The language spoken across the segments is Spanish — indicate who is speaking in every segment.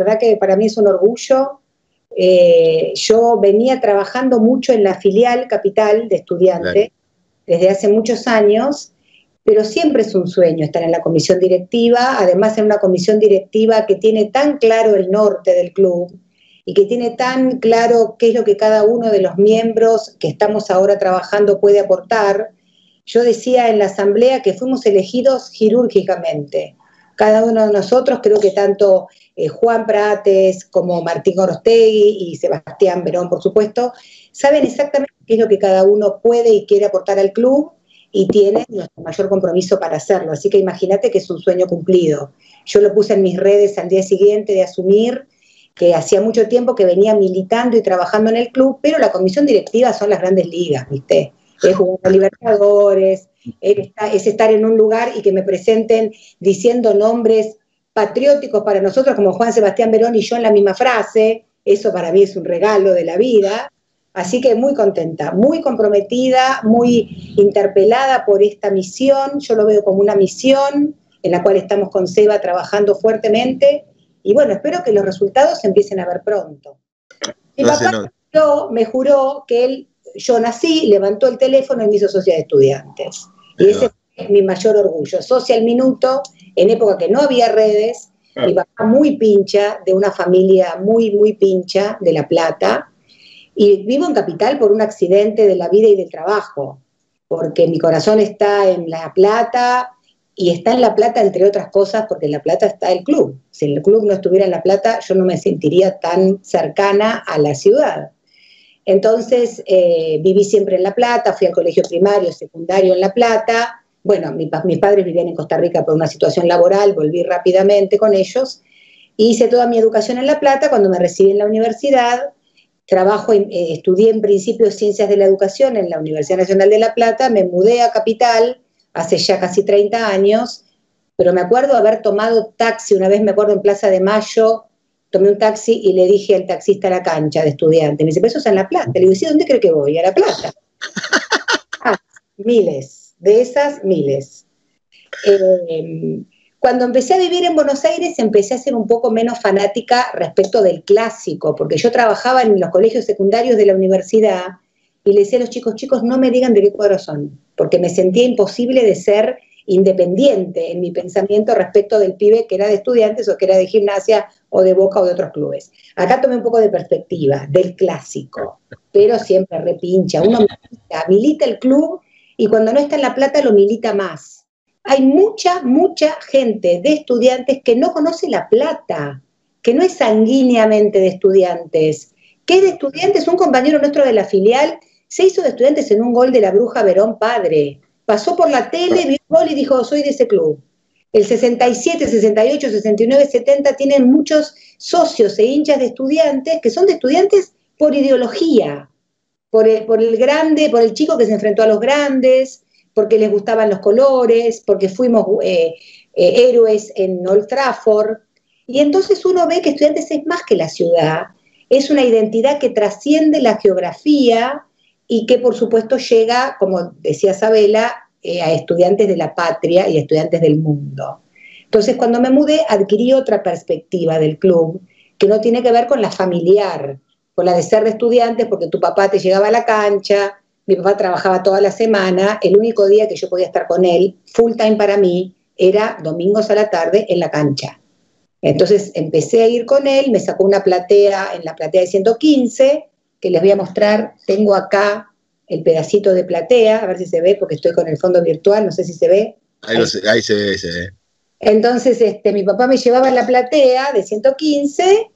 Speaker 1: verdad que para mí es un orgullo. Eh, yo venía trabajando mucho en la filial capital de estudiantes desde hace muchos años, pero siempre es un sueño estar en la comisión directiva, además en una comisión directiva que tiene tan claro el norte del club y que tiene tan claro qué es lo que cada uno de los miembros que estamos ahora trabajando puede aportar. Yo decía en la asamblea que fuimos elegidos quirúrgicamente. Cada uno de nosotros, creo que tanto eh, Juan Prates como Martín Orostegui y Sebastián Verón, por supuesto, saben exactamente qué es lo que cada uno puede y quiere aportar al club y tienen nuestro mayor compromiso para hacerlo. Así que imagínate que es un sueño cumplido. Yo lo puse en mis redes al día siguiente de asumir que hacía mucho tiempo que venía militando y trabajando en el club, pero la comisión directiva son las grandes ligas, ¿viste? Es jugar a Libertadores, es estar en un lugar y que me presenten diciendo nombres patrióticos para nosotros como Juan Sebastián Verón y yo en la misma frase, eso para mí es un regalo de la vida. Así que muy contenta, muy comprometida, muy interpelada por esta misión. Yo lo veo como una misión en la cual estamos con Seba trabajando fuertemente y bueno, espero que los resultados se empiecen a ver pronto. Mi papá me juró que él, yo nací, levantó el teléfono y me hizo socia de estudiantes. Y ese es mi mayor orgullo. Socia al minuto, en época que no había redes, mi papá muy pincha, de una familia muy, muy pincha de La Plata. Y vivo en Capital por un accidente de la vida y del trabajo, porque mi corazón está en La Plata, y está en La Plata, entre otras cosas, porque en La Plata está el club. Si el club no estuviera en La Plata, yo no me sentiría tan cercana a la ciudad. Entonces, eh, viví siempre en La Plata, fui al colegio primario, secundario en La Plata. Bueno, mis padres vivían en Costa Rica por una situación laboral, volví rápidamente con ellos. Hice toda mi educación en La Plata. Cuando me recibí en la universidad, trabajo, eh, estudié en principio Ciencias de la Educación en la Universidad Nacional de La Plata, me mudé a Capital, hace ya casi 30 años, pero me acuerdo haber tomado taxi, una vez me acuerdo en Plaza de Mayo, tomé un taxi y le dije al taxista a la cancha de estudiante, me dice, pero eso es en La Plata. Le digo, ¿sí, dónde creo que voy? A La Plata. ah, miles, de esas miles. Eh, cuando empecé a vivir en Buenos Aires, empecé a ser un poco menos fanática respecto del clásico, porque yo trabajaba en los colegios secundarios de la universidad y le decía a los chicos, chicos, no me digan de qué cuadro son, porque me sentía imposible de ser independiente en mi pensamiento respecto del pibe que era de estudiantes o que era de gimnasia o de boca o de otros clubes. Acá tomé un poco de perspectiva del clásico, pero siempre repincha. Uno milita, milita el club y cuando no está en La Plata lo milita más. Hay mucha, mucha gente de estudiantes que no conoce La Plata, que no es sanguíneamente de estudiantes, que es de estudiantes, un compañero nuestro de la filial se hizo de estudiantes en un gol de la Bruja Verón padre. Pasó por la tele, vio un gol y dijo, soy de ese club. El 67, 68, 69, 70 tienen muchos socios e hinchas de estudiantes que son de estudiantes por ideología, por el, por el grande, por el chico que se enfrentó a los grandes, porque les gustaban los colores, porque fuimos eh, eh, héroes en Old Trafford. Y entonces uno ve que estudiantes es más que la ciudad, es una identidad que trasciende la geografía, y que por supuesto llega, como decía Sabela, eh, a estudiantes de la patria y a estudiantes del mundo. Entonces, cuando me mudé, adquirí otra perspectiva del club, que no tiene que ver con la familiar, con la de ser de estudiantes, porque tu papá te llegaba a la cancha, mi papá trabajaba toda la semana, el único día que yo podía estar con él, full time para mí, era domingos a la tarde en la cancha. Entonces empecé a ir con él, me sacó una platea en la platea de 115, que les voy a mostrar. Tengo acá el pedacito de platea, a ver si se ve, porque estoy con el fondo virtual, no sé si se ve.
Speaker 2: Ahí, se, ve, se ve.
Speaker 1: Entonces, este, mi papá me llevaba a la platea de 115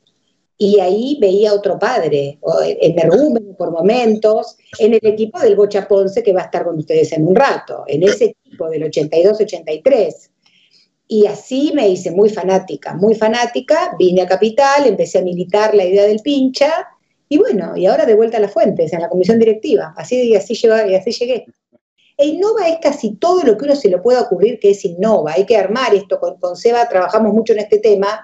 Speaker 1: y ahí veía otro padre, en Ergúmen por momentos, en el equipo del Bocha Ponce que va a estar con ustedes en un rato, en ese equipo del 82-83. Y así me hice muy fanática, muy fanática, vine a Capital, empecé a militar la idea del pincha y bueno, y ahora de vuelta a las fuentes, en la comisión directiva. Así, y así, llegué, así llegué. E innova es casi todo lo que uno se le pueda ocurrir que es innova. Hay que armar esto. Con, con Seba trabajamos mucho en este tema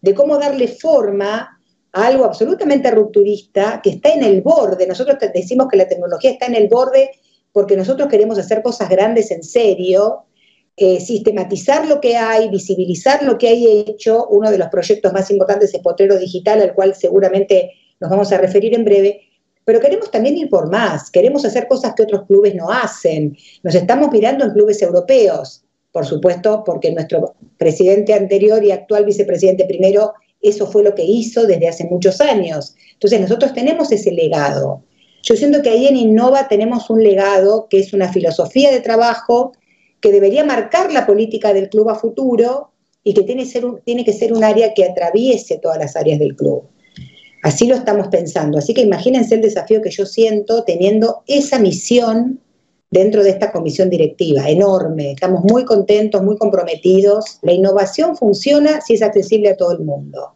Speaker 1: de cómo darle forma algo absolutamente rupturista que está en el borde. Nosotros decimos que la tecnología está en el borde porque nosotros queremos hacer cosas grandes en serio eh, sistematizar lo que hay, visibilizar lo que hay hecho. Uno de los proyectos más importantes es Potrero Digital, al cual seguramente nos vamos a referir en breve. Pero queremos también ir por más, queremos hacer cosas que otros clubes no hacen. Nos estamos mirando en clubes europeos, por supuesto, porque nuestro presidente anterior y actual vicepresidente primero, eso fue lo que hizo desde hace muchos años. Entonces nosotros tenemos ese legado. Yo siento que ahí en Innova tenemos un legado que es una filosofía de trabajo que debería marcar la política del club a futuro y que tiene, tiene que ser un área que atraviese todas las áreas del club. Así lo estamos pensando. Así que imagínense el desafío que yo siento teniendo esa misión dentro de esta comisión directiva, enorme. Estamos muy contentos, muy comprometidos. La innovación funciona si es accesible a todo el mundo.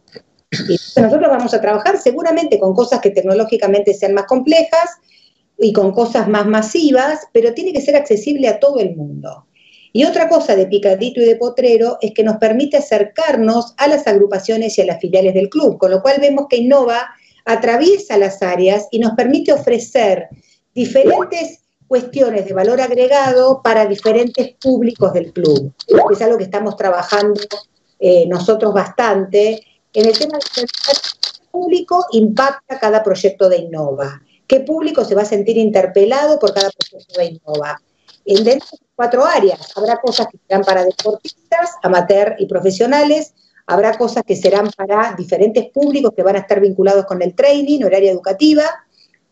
Speaker 1: Y nosotros vamos a trabajar seguramente con cosas que tecnológicamente sean más complejas y con cosas más masivas, pero tiene que ser accesible a todo el mundo. Y otra cosa de Picadito y de Potrero es que nos permite acercarnos a las agrupaciones y a las filiales del club, con lo cual vemos que Innova atraviesa las áreas y nos permite ofrecer diferentes cuestiones de valor agregado para diferentes públicos del club. Es algo que estamos trabajando eh, nosotros bastante en el tema del público impacta cada proyecto de Innova. ¿Qué público se va a sentir interpelado por cada proyecto de Innova? En dentro de cuatro áreas, habrá cosas que serán para deportistas, amateur y profesionales, habrá cosas que serán para diferentes públicos que van a estar vinculados con el training, horaria educativa,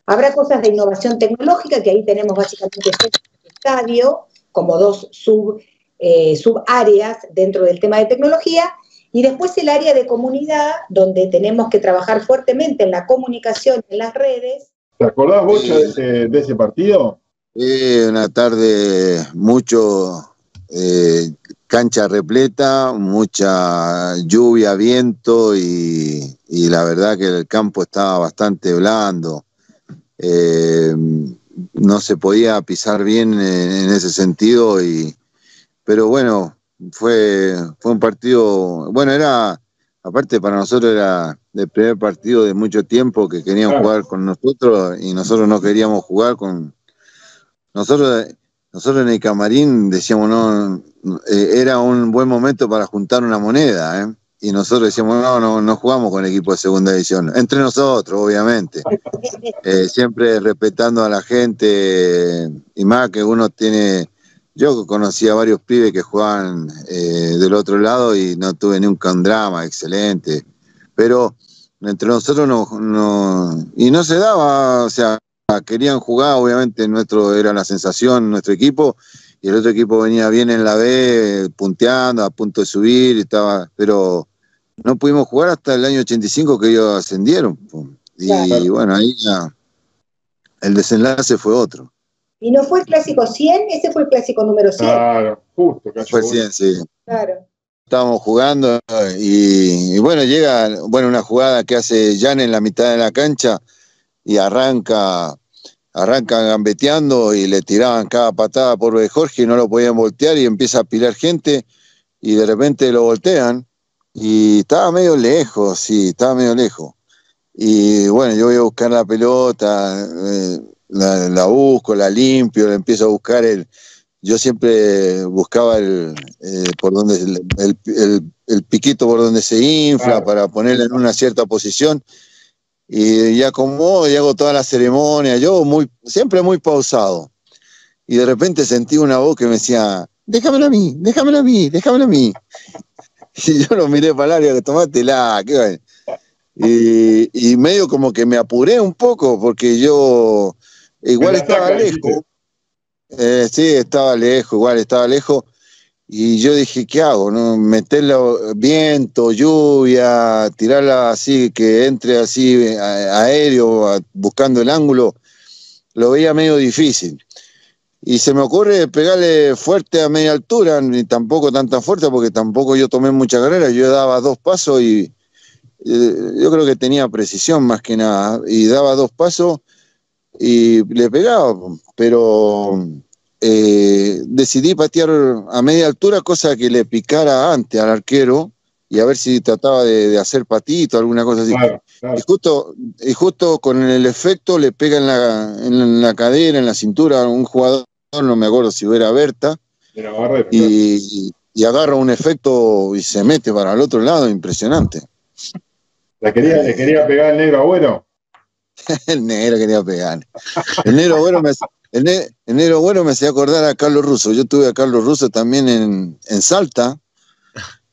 Speaker 1: habrá cosas de innovación tecnológica, que ahí tenemos básicamente el estadio, como dos sub, eh, subáreas dentro del tema de tecnología, y después el área de comunidad, donde tenemos que trabajar fuertemente en la comunicación, en las redes.
Speaker 3: ¿Te acordás, Bocha, de, ese, partido?
Speaker 2: Sí, una tarde mucho eh, cancha repleta, mucha lluvia, viento y, la verdad que el campo estaba bastante blando. Eh, no se podía pisar bien en, ese sentido y pero bueno fue, fue un partido, bueno, era, aparte para nosotros era el primer partido de mucho tiempo que querían jugar con nosotros y nosotros no queríamos jugar con nosotros. Nosotros en el camarín decíamos, no, eh, era un buen momento para juntar una moneda, ¿eh? Y nosotros decíamos, no, no, no jugamos con equipo de segunda división, entre nosotros, obviamente, eh, siempre respetando a la gente, y más que uno tiene yo conocí a varios pibes que jugaban eh, del otro lado y no tuve nunca un drama, excelente. Pero entre nosotros no, y no se daba, o sea, querían jugar, obviamente nuestro era la sensación, nuestro equipo, y el otro equipo venía bien en la B, punteando, a punto de subir, estaba, pero no pudimos jugar hasta el año 85 que ellos ascendieron. Y, bueno, ahí ya el desenlace fue otro.
Speaker 1: Y no fue el clásico 100, ese fue el clásico número 100.
Speaker 3: Claro, justo.
Speaker 2: Fue 100, sí.
Speaker 1: Claro.
Speaker 2: Estábamos jugando y, bueno, llega bueno una jugada que hace Jan en la mitad de la cancha y arranca arranca gambeteando y le tiraban cada patada por Jorge y no lo podían voltear y empieza a pilar gente y de repente lo voltean y estaba medio lejos, sí, estaba medio lejos. Y bueno, yo voy a buscar la pelota, eh, la, busco, la limpio, la empiezo a buscar el, yo siempre buscaba el, eh, por donde el, piquito por donde se infla para ponerla en una cierta posición y ya como y hago toda la ceremonia, yo muy, siempre muy pausado. Y de repente sentí una voz que me decía, déjamelo a mí, déjamelo a mí, déjamelo a mí. Y yo lo miré para el área, tomátela, qué y, y medio como que me apuré un poco porque yo Igual estaba lejos. Eh, sí, estaba lejos, igual estaba lejos. Y yo dije, ¿qué hago? No? Meterla viento, lluvia, tirarla así, que entre así aéreo, buscando el ángulo, lo veía medio difícil. Y se me ocurre pegarle fuerte a media altura, ni tampoco tanta fuerte, porque tampoco yo tomé mucha carrera, yo daba dos pasos y eh, yo creo que tenía precisión más que nada, y daba dos pasos y le pegaba, pero eh, decidí patear a media altura, cosa que le picara antes al arquero y a ver si trataba de, hacer patito, alguna cosa así. Y, justo, y justo con el efecto le pega en la, en la cadera, en la cintura a un jugador, no me acuerdo si era Berta, y, agarra un efecto y se mete para el otro lado, impresionante.
Speaker 3: ¿Le quería, ¿le quería pegar el negro abuelo?
Speaker 2: el negro quería pegar. El negro abuelo me, el, negro bueno me hacía acordar a Carlos Russo. Yo tuve a Carlos Russo también en, en Salta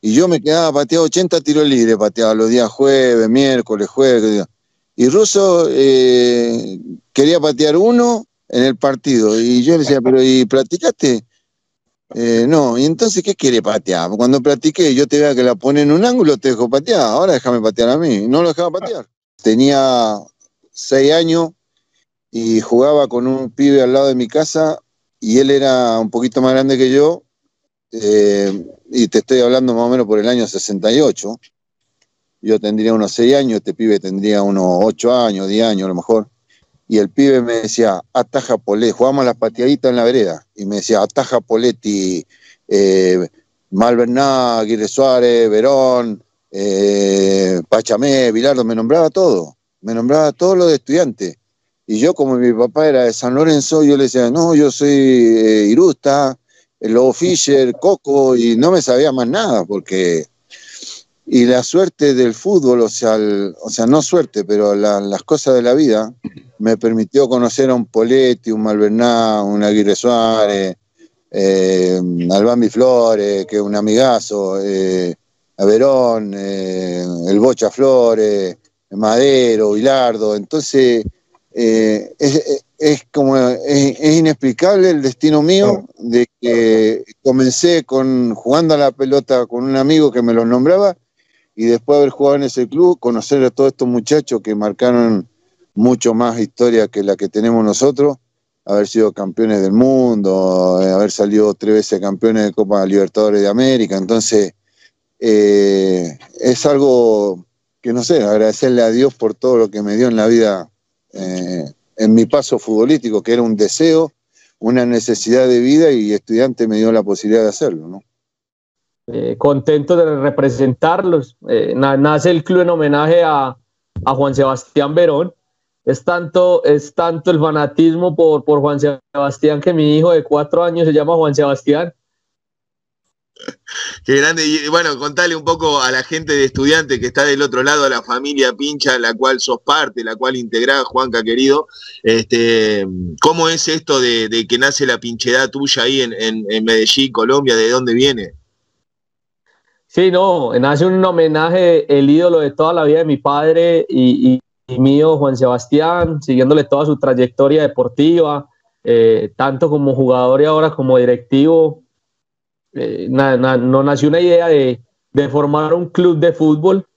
Speaker 2: y yo me quedaba pateado 80 tiros libres, pateaba los días jueves, miércoles, jueves. Y Russo eh, quería patear uno en el partido. Y yo le decía, pero ¿y practicaste? Eh, no, y entonces, ¿qué quiere patear? Cuando practiqué, yo te vea que la pone en un ángulo, te dejo patear. Ahora déjame patear a mí. No lo dejaba patear. Tenía seis años y jugaba con un pibe al lado de mi casa y él era un poquito más grande que yo. Eh, y te estoy hablando más o menos por el año 68. Yo tendría unos seis años, este pibe tendría unos ocho años, 10 años a lo mejor y el pibe me decía, ataja Poletti, jugábamos las pateaditas en la vereda, y me decía, ataja Poletti, eh, Malverná, Aguirre Suárez, Verón, eh, Pachamé, Bilardo, me nombraba todo, me nombraba todo lo de estudiante. Y yo, como mi papá era de San Lorenzo, yo le decía, no, yo soy eh, Irusta, Lobo Fischer, Coco, y no me sabía más nada, porque y la suerte del fútbol, o sea, o sea no suerte, pero las cosas de la vida, me permitió conocer a un Poletti, un Malverná, un Aguirre Suárez, eh, Albambi Flores, que es un amigazo, eh, a Verón, eh, el Bocha Flores, Madero, Bilardo. Entonces, eh, es, como es, inexplicable el destino mío de que comencé con jugando a la pelota con un amigo que me lo nombraba y después de haber jugado en ese club, conocer a todos estos muchachos que marcaron mucho más historia que la que tenemos nosotros, haber sido campeones del mundo, eh, haber salido tres veces campeones de Copa Libertadores de América. Entonces, eh, es algo que no sé, agradecerle a Dios por todo lo que me dio en la vida, eh, en mi paso futbolístico, que era un deseo, una necesidad de vida y estudiante me dio la posibilidad de hacerlo, ¿no?
Speaker 4: Contento de representarlos. nace el club en homenaje a, a Juan Sebastián Verón, es tanto, es tanto el fanatismo por, por Juan Sebastián que mi hijo de cuatro años se llama Juan Sebastián.
Speaker 5: Qué grande. Y bueno, contale un poco a la gente de estudiantes que está del otro lado, a la familia Pincha, la cual sos parte, la cual integrás, Juanca querido. Este, ¿Cómo es esto de, que nace la pinchedad tuya ahí en, en, Medellín, Colombia? ¿De dónde viene?
Speaker 4: Sí, no, nace un homenaje, el ídolo de toda la vida de mi padre y, y mío, Juan Sebastián, siguiéndole toda su trayectoria deportiva, eh, tanto como jugador y ahora como directivo. Eh, no nació una idea de, formar un club de fútbol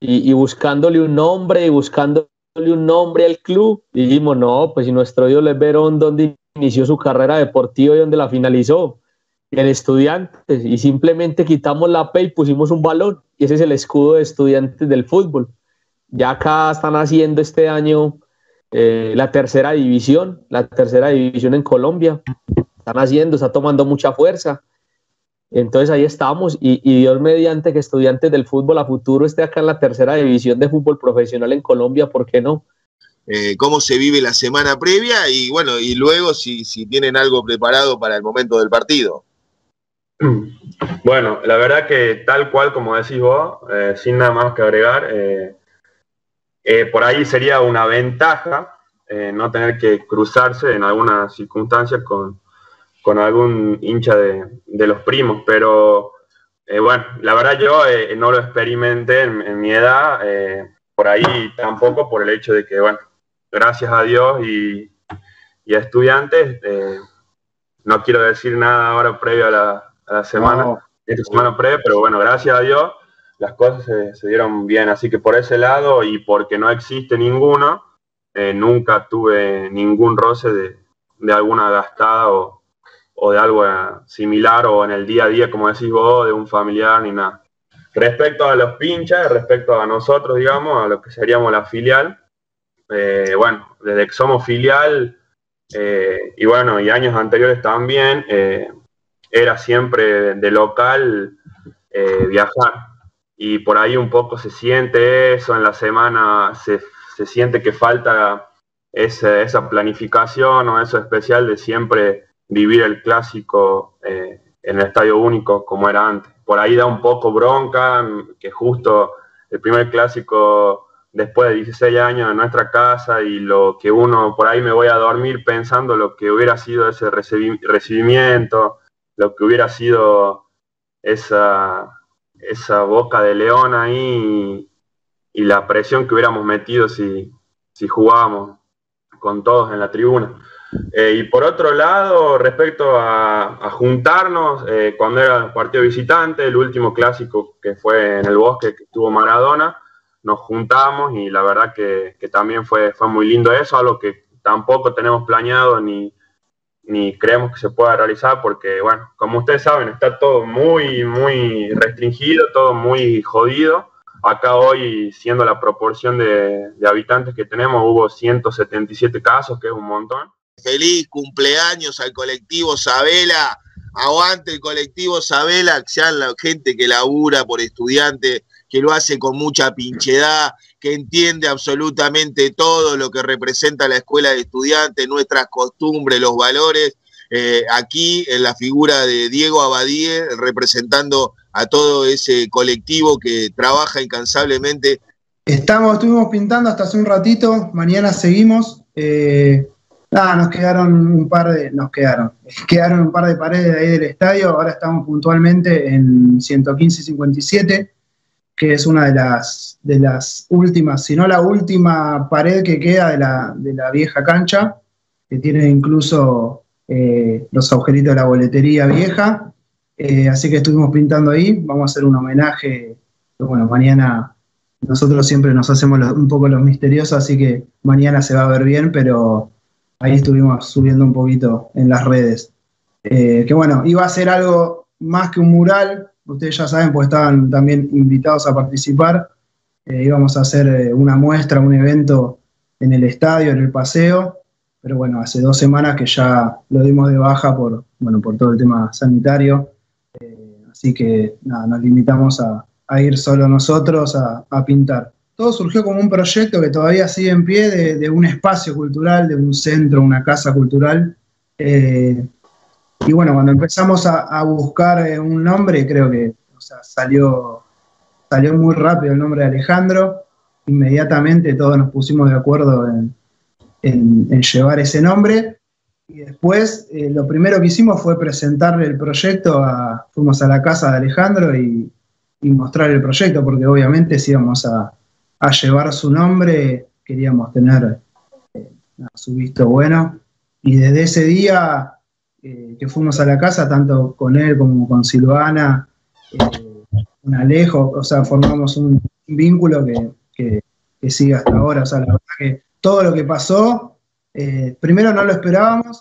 Speaker 4: y, buscándole un nombre y buscándole un nombre al club. Y dijimos, no, pues si nuestro ídolo es Verón, donde inició su carrera deportiva y donde la finalizó, en Estudiantes. Y simplemente quitamos la P y pusimos un balón. Y ese es el escudo de Estudiantes del fútbol. Ya acá están haciendo este año eh, la tercera división, la tercera división en Colombia. Están haciendo, está tomando mucha fuerza. Entonces ahí estamos y, Dios mediante que estudiantes del fútbol a futuro esté acá en la tercera división de fútbol profesional en Colombia, ¿por qué no?
Speaker 5: Eh, cómo se vive la semana previa y bueno, y luego si, si tienen algo preparado para el momento del partido.
Speaker 6: Bueno, la verdad que tal cual como decís vos, eh, sin nada más que agregar, eh, por ahí sería una ventaja eh, no tener que cruzarse en alguna circunstancia con, algún hincha de, los primos, pero eh, bueno, la verdad yo no lo experimenté en, mi edad, por ahí tampoco por el hecho de que, bueno, gracias a Dios y, a estudiantes, no quiero decir nada ahora previo a la, semana, esta semana previa, pero bueno, gracias a Dios las cosas se, dieron bien. Así que por ese lado y porque no existe ninguno, eh, nunca tuve ningún roce de, alguna gastada o, de algo eh, similar o en el día a día, como decís vos, de un familiar ni nada. Respecto a los pinchas, respecto a nosotros, digamos, a lo que seríamos la filial, eh, bueno, desde que somos filial y bueno, y años anteriores también, era siempre de local viajar y por ahí un poco se siente eso en la semana, se, siente que falta esa, esa, planificación o eso especial de siempre vivir el clásico eh, en el estadio único como era antes. Por ahí da un poco bronca que justo el primer clásico después de 16 años en nuestra casa y lo que uno por ahí me voy a dormir pensando lo que hubiera sido ese recibimiento, lo que hubiera sido esa, esa boca de león ahí y, la presión que hubiéramos metido si, si jugábamos con todos en la tribuna. Eh, y por otro lado, respecto a, juntarnos, eh, cuando era partido visitante, el último clásico que fue en el bosque que tuvo Maradona, nos juntamos y la verdad que, también fue, fue muy lindo eso, algo que tampoco tenemos planeado ni, ni creemos que se pueda realizar porque, bueno, como ustedes saben, está todo muy, muy restringido, todo muy jodido. Acá hoy, siendo la proporción de, habitantes que tenemos, hubo 177 casos, que es un montón.
Speaker 5: Feliz cumpleaños al colectivo Sabela. Aguante el colectivo Sabela, sean la gente que labura por estudiantes, que lo hace con mucha pinchedad, que entiende absolutamente todo lo que representa la escuela de estudiantes, nuestras costumbres, los valores. Eh, aquí en la figura de Diego Abadie, representando a todo ese colectivo que trabaja incansablemente.
Speaker 7: Estamos, estuvimos pintando hasta hace un ratito, mañana seguimos. Eh, nada, nos quedaron un par de, nos quedaron, quedaron un par de paredes ahí del estadio, ahora estamos puntualmente en 115 y 57 que es una de las, de las últimas, si no la última pared que queda de la, de la vieja cancha, que tiene incluso eh, los agujeritos de la boletería vieja. Eh, así que estuvimos pintando ahí, vamos a hacer un homenaje, bueno, mañana nosotros siempre nos hacemos un poco los misteriosos, así que mañana se va a ver bien, pero ahí estuvimos subiendo un poquito en las redes. Eh, que bueno, iba a ser algo más que un mural, ustedes ya saben, pues estaban también invitados a participar. Eh, íbamos a hacer eh, una muestra, un evento en el estadio, en el paseo, pero bueno, hace dos semanas que ya lo dimos de baja por, bueno, por todo el tema sanitario, eh, así que nada, nos limitamos a, ir solo nosotros a, pintar. Todo surgió como un proyecto que todavía sigue en pie de, un espacio cultural, de un centro, una casa cultural. Y bueno, cuando empezamos a, buscar eh, un nombre, creo que salió, salió muy rápido el nombre de Alejandro. Inmediatamente todos nos pusimos de acuerdo en, llevar ese nombre. Y después eh, lo primero que hicimos fue presentarle el proyecto, fuimos a la casa de Alejandro y, mostrar el proyecto, porque obviamente si íbamos a, llevar su nombre, queríamos tener eh, su visto bueno. Y desde ese día eh, que fuimos a la casa, tanto con él como con Silvana, eh, con Alejo, o sea, formamos un vínculo que, sigue hasta ahora. O sea, la verdad que todo lo que pasó, eh, primero no lo esperábamos,